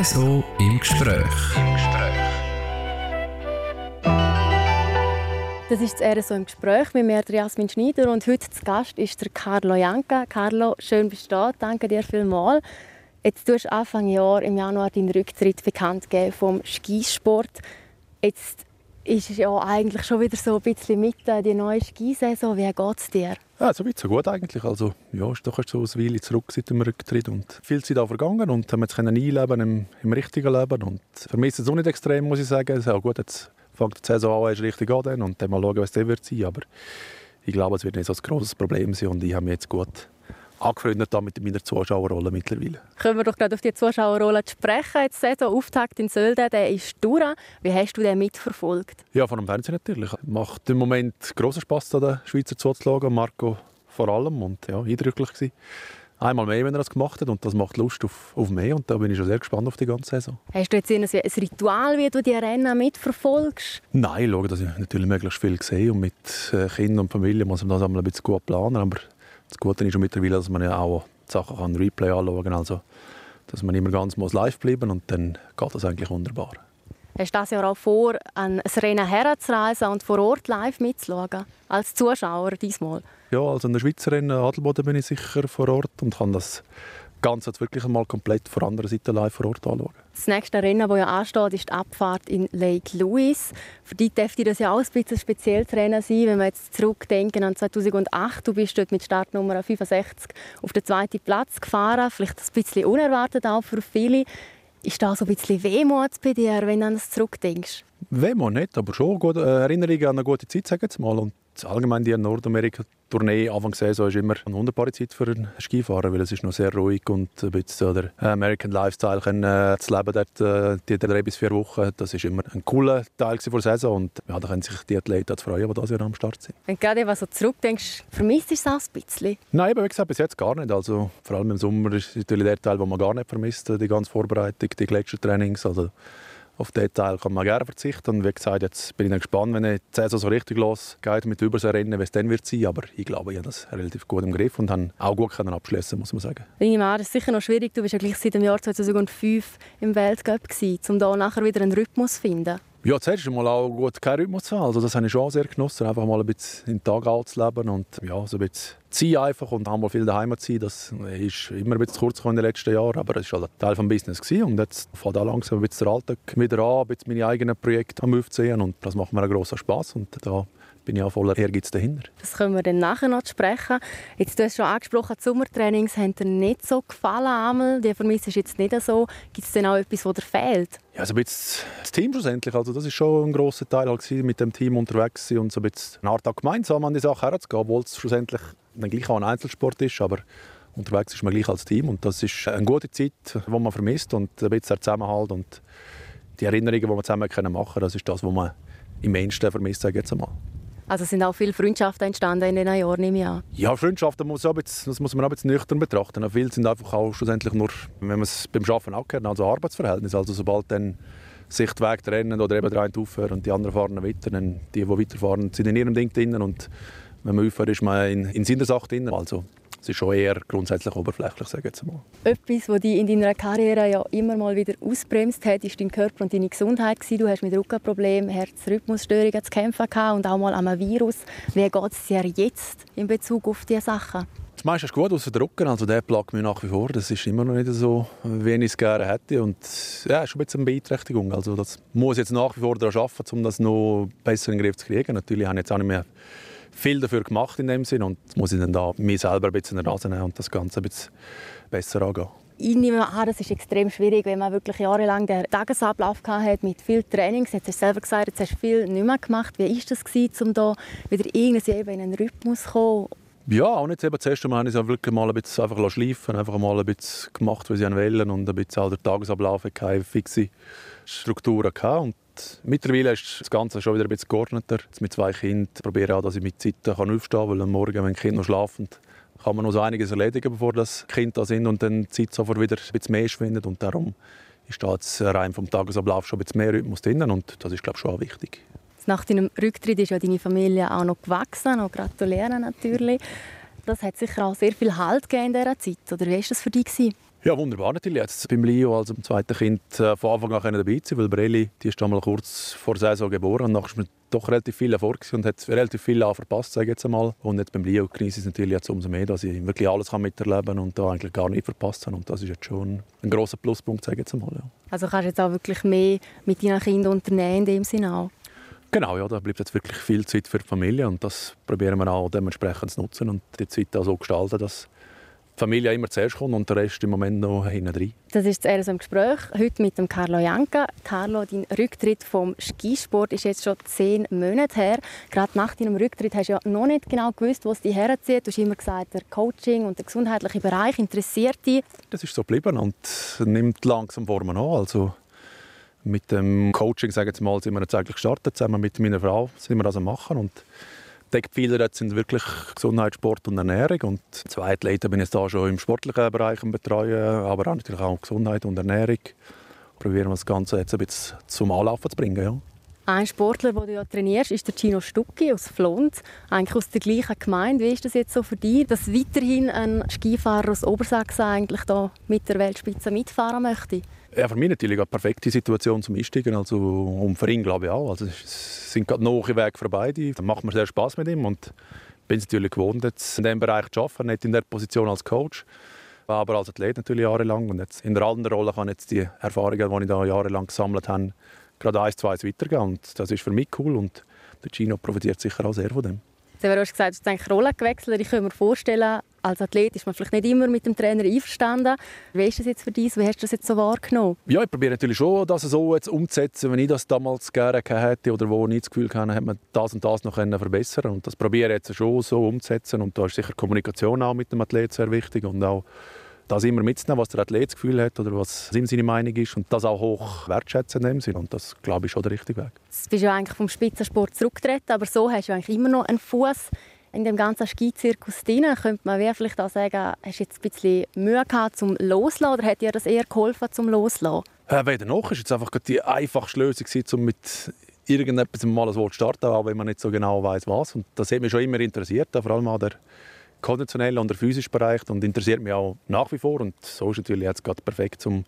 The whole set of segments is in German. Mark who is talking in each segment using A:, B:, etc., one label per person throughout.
A: RSO im Gespräch. Im Gespräch.
B: Das ist das RSO im Gespräch mit mir, Jasmin Schneider. Und heute zu Gast ist der Carlo Janka. Carlo, schön bist du da. Danke dir vielmals. Jetzt hast du Anfang Jahr im Januar deinen Rücktritt bekannt gegeben vom Skisport. Jetzt ist ja eigentlich schon wieder so ein bisschen mit die neue Skisaison. Wie geht es dir?
C: Ja, so weit, so gut eigentlich. Also, ja, ist doch so eine Weile zurück seit dem Rücktritt und viel Zeit auch vergangen und haben jetzt einleben im, im richtigen Leben und vermisse es auch nicht extrem, muss ich sagen. Ja, gut, jetzt fängt die Saison an, ist richtig an und dann mal schauen, was das wird sein. Aber ich glaube, es wird nicht so ein grosses Problem sein und ich habe mich jetzt gut angefreundet mit meiner Zuschauerrolle mittlerweile.
B: Können wir doch gerade auf die Zuschauerrolle sprechen. Jetzt Saison Auftakt in Sölden, der ist durch. Wie hast du den mitverfolgt?
C: Ja, von dem Fernsehen natürlich. Macht im Moment großen Spaß, den Schweizer zuzuschauen. Marco vor allem und ja, eindrücklich gewesen. Einmal mehr, wenn er das gemacht hat und das macht Lust auf, auf mehr und da bin ich schon sehr gespannt auf die ganze Saison.
B: Hast du jetzt ein, ein Ritual, wie du die Rennen mitverfolgst?
C: Nein, ich schaue, dass ich natürlich möglichst viel sehe und mit äh, Kindern und Familie muss man das ein bisschen gut planen, aber das Gute ist schon mittlerweile, dass man ja auch die Sachen kann Replay anschauen kann. Also, dass man immer ganz muss live bleiben und dann geht das eigentlich wunderbar.
B: Hast du das Jahr auch vor, an ein Rennen herzureisen und vor Ort live mitzuschauen? Als Zuschauer diesmal?
C: Ja, also in der Schweizer Rennen Adelboden bin ich sicher vor Ort und kann das Ganze wirklich einmal komplett von anderen Seite live vor Ort anschauen.
B: Das nächste Rennen, das ja ansteht, ist die Abfahrt in Lake Louise. Für dich dürfte das ja auch ein bisschen ein spezielles Rennen sein, wenn wir jetzt zurückdenken an 2008. Du bist dort mit Startnummer 65 auf den zweiten Platz gefahren. Vielleicht ein bisschen unerwartet auch für viele. Ist da so ein bisschen Wehmut bei dir, wenn du an das zurückdenkst?
C: Wehmut nicht, aber schon gute äh, Erinnerungen an eine gute Zeit, sagen wir mal. Und allgemein die Nordamerika-Tournee Anfang der Saison ist immer eine wunderbare Zeit für einen Skifahrer, weil es ist noch sehr ruhig und ein bisschen der American Lifestyle können, äh, zu leben dort, äh, die drei bis vier Wochen. Das ist immer ein cooler Teil der Saison und ja, da können sich die Athleten freuen, die das Jahr am Start sind.
B: Wenn du gerade so zurückdenkst, vermisst du es auch ein bisschen?
C: Nein, aber wie gesagt, bis jetzt gar nicht. Also, vor allem im Sommer ist natürlich der Teil, den man gar nicht vermisst, die ganze Vorbereitung, die Gletschertrainings. Also, auf den Teil kann man gerne verzichten. Und wie gesagt, jetzt bin ich dann gespannt, wenn die Saison so richtig losgeht mit Überseerennen, wie es dann wird sein. Aber ich glaube, ich habe das relativ gut im Griff und habe auch gut abschließen, muss man sagen.
B: Ich das ist sicher noch schwierig. Du bist ja gleich seit dem Jahr 2005 im Weltcup gewesen, um da nachher wieder einen Rhythmus zu finden.
C: Ja, zuerst einmal auch gut keinen Rhythmus zu haben. Also das habe ich schon sehr genossen, einfach mal ein bisschen im Tag zu leben und ja, so ein bisschen ziehen einfach und haben mal viel daheim sein. Das ist immer ein bisschen kurz in den letzten Jahren, aber es war halt ein Teil des Business gewesen. und jetzt fängt auch langsam ein bisschen der Alltag wieder an, ein bisschen meine eigenen Projekte am aufziehen und das macht mir einen grossen Spass und da bin ich auch voller Ehrgeiz dahinter.
B: Das können wir dann nachher noch sprechen. Jetzt, du hast schon angesprochen, die Sommertrainings haben dir nicht so gefallen. Einmal. Die vermisst ist jetzt nicht so. Gibt es denn auch etwas, was dir fehlt?
C: Ja, so ein bisschen das Team schlussendlich. Also das ist schon ein grosser Teil halt mit dem Team unterwegs und so ein bisschen eine Art gemeinsam an die Sache herzugehen, obwohl es schlussendlich dann gleich auch ein Einzelsport ist, aber unterwegs ist man gleich als Team und das ist eine gute Zeit, die man vermisst und ein bisschen der Zusammenhalt und die Erinnerungen, die wir zusammen machen können, das ist das, was man im Menschen vermisst, sage ich jetzt einmal.
B: Also sind auch viele Freundschaften entstanden in den Jahren, nehme ich an.
C: Ja, Freundschaften muss, bisschen, das muss man auch ein bisschen nüchtern betrachten. Viele sind einfach auch schlussendlich nur, wenn man es beim Arbeiten auch kennt, also Arbeitsverhältnis. Also sobald dann sich die Wege trennen oder eben der eine aufhört und die anderen fahren weiter, dann die, die weiterfahren, sind in ihrem Ding drin und wenn man aufhört, ist man in, in seiner Sache drin. Also es ist schon eher grundsätzlich oberflächlich, sage ich jetzt mal.
B: Etwas, was dich in deiner Karriere ja immer mal wieder ausbremst hat, ist dein Körper und deine Gesundheit. Du hast mit Rückenproblemen, Herzrhythmusstörungen zu kämpfen und auch mal am Virus. Wie geht es dir jetzt in Bezug auf diese Sachen?
C: Das meiste ist gut, außer der Rücken. Also der plagt mich nach wie vor. Das ist immer noch nicht so, wie ich es gerne hätte. Und ja, ist schon ein bisschen eine Beeinträchtigung. Also das muss jetzt nach wie vor daran arbeiten, um das noch besser in den Griff zu kriegen. Natürlich habe ich jetzt auch nicht mehr viel dafür gemacht in dem Sinn und jetzt muss ich dann da mir selber ein bisschen nehmen und das Ganze ein bisschen besser angehen.
B: Ich nehme an, das ist extrem schwierig, wenn man wirklich jahrelang den Tagesablauf hat mit viel Trainings. Jetzt hast du selber gesagt, jetzt hast du viel nicht mehr gemacht. Wie war das, um da wieder irgendwie in einen Rhythmus zu kommen?
C: Ja, auch nicht eben. Zuerst einmal habe ich es wirklich mal ein bisschen einfach schleifen einfach mal ein bisschen gemacht, was ich wollte und ein bisschen auch der Tagesablauf keine fixe Strukturen gehabt. Und mittlerweile ist das Ganze schon wieder ein bisschen geordneter. Jetzt mit zwei Kindern probiere ich auch, dass ich mit Zeiten aufstehen kann, weil am Morgen, wenn die Kinder noch schlafen, kann man noch so einiges erledigen, bevor das Kind da sind und dann die Zeit sofort wieder ein bisschen mehr schwindet. Und darum ist da jetzt rein vom Tagesablauf schon ein bisschen mehr Rhythmus drin und das ist, glaube ich, schon auch wichtig.
B: Nach deinem Rücktritt ist ja deine Familie auch noch gewachsen, noch gratulieren natürlich. Das hat sicher auch sehr viel Halt in dieser Zeit, oder wie war das für dich?
C: Ja, wunderbar natürlich. Jetzt beim Leo als zweiten Kind äh, von Anfang an dabei sein, weil Breli, die ist einmal kurz vor der Saison geboren und nachher ist doch relativ viel Erfolg und hat relativ viel verpasst, sage ich jetzt einmal. Und jetzt beim Leo genieße ich es natürlich jetzt umso mehr, dass ich wirklich alles kann miterleben kann und da eigentlich gar nicht verpasst habe. Und das ist jetzt schon ein großer Pluspunkt, sage ich jetzt einmal. Ja.
B: Also kannst du jetzt auch wirklich mehr mit deinen Kindern unternehmen in dem Sinne auch?
C: Genau, ja, da bleibt jetzt wirklich viel Zeit für die Familie und das probieren wir auch dementsprechend zu nutzen und die Zeit auch so gestalten, dass die Familie immer zuerst kommt und der Rest im Moment noch hinten drin.
B: Das ist so im Gespräch heute mit dem Carlo Janka. Carlo, dein Rücktritt vom Skisport ist jetzt schon zehn Monate her. Gerade nach deinem Rücktritt hast du ja noch nicht genau gewusst, wo es dich herzieht. Du hast immer gesagt, der Coaching und der gesundheitliche Bereich interessiert dich.
C: Das ist so geblieben und nimmt langsam Formen an. Also mit dem Coaching, sagen wir mal, sind wir jetzt eigentlich gestartet, zusammen mit meiner Frau sind wir das am machen und die Pfeiler sind wirklich Gesundheit, Sport und Ernährung. Und zwei Athleten bin ich da schon im sportlichen Bereich betreuen, aber auch natürlich auch Gesundheit und Ernährung. Probieren wir das Ganze jetzt ein bisschen zum Anlaufen zu bringen. Ja.
B: Ein Sportler, den du ja trainierst, ist der Gino Stucki aus Flont, eigentlich aus der gleichen Gemeinde. Wie ist das jetzt so für dich, dass weiterhin ein Skifahrer aus Obersachsen eigentlich da mit der Weltspitze mitfahren möchte?
C: Ja, für mich natürlich eine perfekte Situation zum Einsteigen. Also, und für ihn glaube ich auch. Also, es sind gerade neue Wege für beide. Dann macht mir sehr Spaß mit ihm und bin es natürlich gewohnt, jetzt in diesem Bereich zu arbeiten, nicht in der Position als Coach, aber als Athlet natürlich jahrelang. Und jetzt in der anderen Rolle kann jetzt die Erfahrungen, die ich da jahrelang gesammelt habe, gerade eins, zwei weitergehen. Und das ist für mich cool und der Gino profitiert sicher auch sehr von dem.
B: Du hast gesagt, du hast Rollen gewechselt. Ich kann mir vorstellen, als Athlet ist man vielleicht nicht immer mit dem Trainer einverstanden. Wie ist das jetzt für dich? Wie hast du das jetzt so wahrgenommen?
C: Ja, ich probiere natürlich schon, das so jetzt umzusetzen, wenn ich das damals gerne hätte oder wo ich das Gefühl hatte, hätte man das und das noch verbessern Und das probiere ich jetzt schon so umzusetzen. Und da ist sicher Kommunikation auch mit dem Athlet sehr wichtig und auch das immer mitzunehmen, was der Athlet das Gefühl hat oder was ihm seine Meinung ist und das auch hoch wertschätzen in dem Sinn. Und das, glaube ich, schon der richtige Weg.
B: Du bist ja eigentlich vom Spitzensport zurückgetreten, aber so hast du eigentlich immer noch einen Fuß in dem ganzen Skizirkus drin. Könnte man vielleicht auch sagen, hast du jetzt ein bisschen Mühe gehabt zum Loslassen oder hat dir das eher geholfen zum Loslassen?
C: Äh, weder noch. Es war einfach die einfachste Lösung, um mit irgendetwas mal ein Wort zu starten, auch wenn man nicht so genau weiß was. Und das hat mich schon immer interessiert, vor allem auch der konditionelle und der physische Bereich und interessiert mich auch nach wie vor. Und so ist natürlich jetzt gerade perfekt, um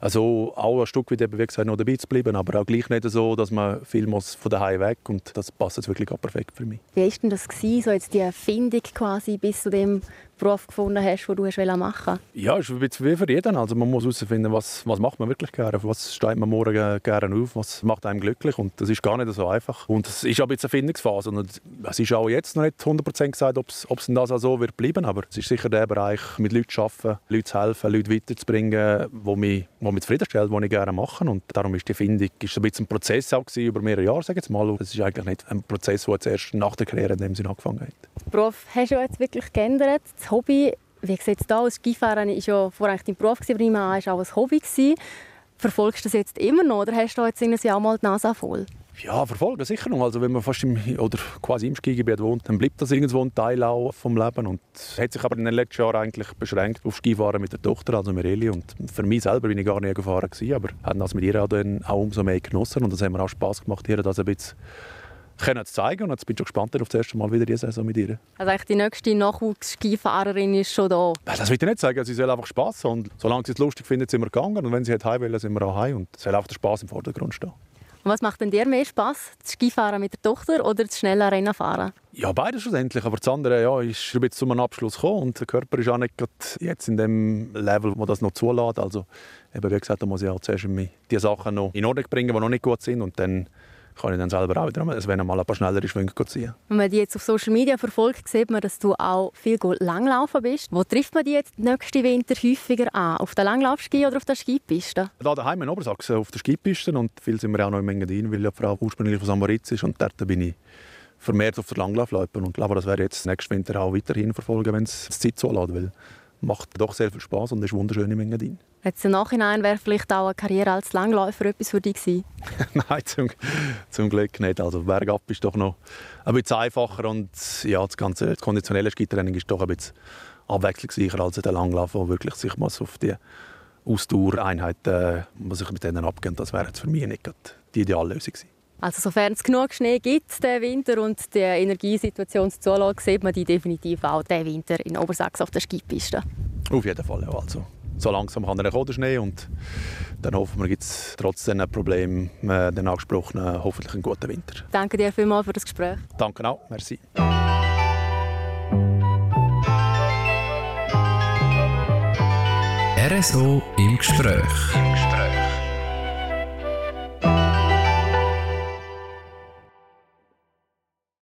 C: also auch ein Stück weit, wie gesagt, noch dabei zu bleiben, aber auch gleich nicht so, dass man viel muss von daheim weg und das passt jetzt wirklich perfekt für mich.
B: Wie war denn das gewesen, so jetzt die Erfindung quasi bis zu dem Beruf gefunden hast, den du hast machen
C: Ja, es ist wie für jeden. Also man muss herausfinden, was, was macht man wirklich gerne, was steht man morgen gerne auf, was macht einem glücklich und das ist gar nicht so einfach. Und es ist ein bisschen eine Findungsphase und es ist auch jetzt noch nicht 100% gesagt, ob es das auch so wird bleiben, aber es ist sicher der Bereich, mit Leuten zu arbeiten, Leuten zu helfen, Leute weiterzubringen, wo mich, wo mich zufriedenstellt, was ich gerne mache und darum ist die Findung ist ein bisschen ein Prozess auch gewesen, über mehrere Jahre, sage ich jetzt mal. Es ist eigentlich nicht ein Prozess, der jetzt erst nach der Karriere in dem Sinne angefangen hat.
B: Den Beruf hast du jetzt wirklich geändert. Das Hobby, wie sieht es da aus? Skifahren war ja vorher dein Beruf, aber immer auch ein Hobby. Verfolgst du das jetzt immer noch oder hast du jetzt in Jahr mal die Nase voll?
C: Ja, verfolgen sicher noch. Also wenn man fast im, oder quasi im Skigebiet wohnt, dann bleibt das irgendwo ein Teil auch vom Leben. Und hat sich aber in den letzten Jahren eigentlich beschränkt auf Skifahren mit der Tochter, also Mireli. Und für mich selber bin ich gar nicht gefahren gewesen, aber haben das mit ihr auch, dann auch umso mehr genossen. Und das hat mir auch Spass gemacht, ihr das ein bisschen können zu zeigen. Und jetzt bin ich schon gespannt auf das erste Mal wieder diese Saison mit ihr.
B: Also eigentlich die nächste Nachwuchs-Skifahrerin ist schon da?
C: Das will ich nicht sagen. Sie soll einfach Spass haben. Solange sie es lustig findet, sind wir gegangen. Und wenn sie heim will, sind wir auch heim. Und es soll einfach der Spass im Vordergrund stehen.
B: Und was macht denn dir mehr Spass? Das Skifahren mit der Tochter oder das schnelle Rennenfahren?
C: Ja, beides schlussendlich. Aber das andere ja, ist ein bisschen zu einem Abschluss gekommen. Und der Körper ist auch nicht jetzt in dem Level, wo das noch zulässt. Also, eben, wie gesagt, da muss ich auch zuerst die Sachen noch in Ordnung bringen, die noch nicht gut sind. Und dann kann ich dann selber auch wieder wenn mal ein paar schnellere Schwünge ziehen.
B: Wenn man die jetzt auf Social Media verfolgt, sieht man, dass du auch viel langlaufen bist. Wo trifft man die jetzt nächsten Winter häufiger an? Auf der Langlaufski oder auf der Skipiste?
C: Da daheim in Obersachsen auf der Skipiste und viel sind wir auch noch in Mengadin, weil ja die Frau ursprünglich aus Amoritz ist und dort bin ich vermehrt auf der Langlaufloipe und ich glaube, das werde ich jetzt nächsten Winter auch weiterhin verfolgen, wenn es die Zeit zulässt, weil macht doch sehr viel Spaß und ist wunderschön in Engadin.
B: Jetzt im Nachhinein wäre vielleicht auch eine Karriere als Langläufer etwas für dich gewesen?
C: Nein, zum, zum, Glück nicht. Also bergab ist doch noch ein bisschen einfacher und ja, das ganze das konditionelle Skitraining ist doch ein bisschen abwechslungsreicher als der Langlauf, wo wirklich sich mal auf die Ausdauereinheiten äh, muss ich mit denen abgehen. Das wäre jetzt für mich nicht die ideale Lösung gewesen.
B: Also sofern es genug Schnee gibt den Winter und die Energiesituation zulässt, sieht man die definitiv auch den Winter in Obersachsen auf der Skipiste.
C: Auf jeden Fall, ja. Also so langsam kann er kommen, der Schnee und dann hoffen wir, gibt es trotz diesen Problemen, äh, den angesprochenen, hoffentlich einen guten Winter.
B: Danke dir vielmals für das Gespräch.
C: Danke auch, merci.
A: RSO im Gespräch.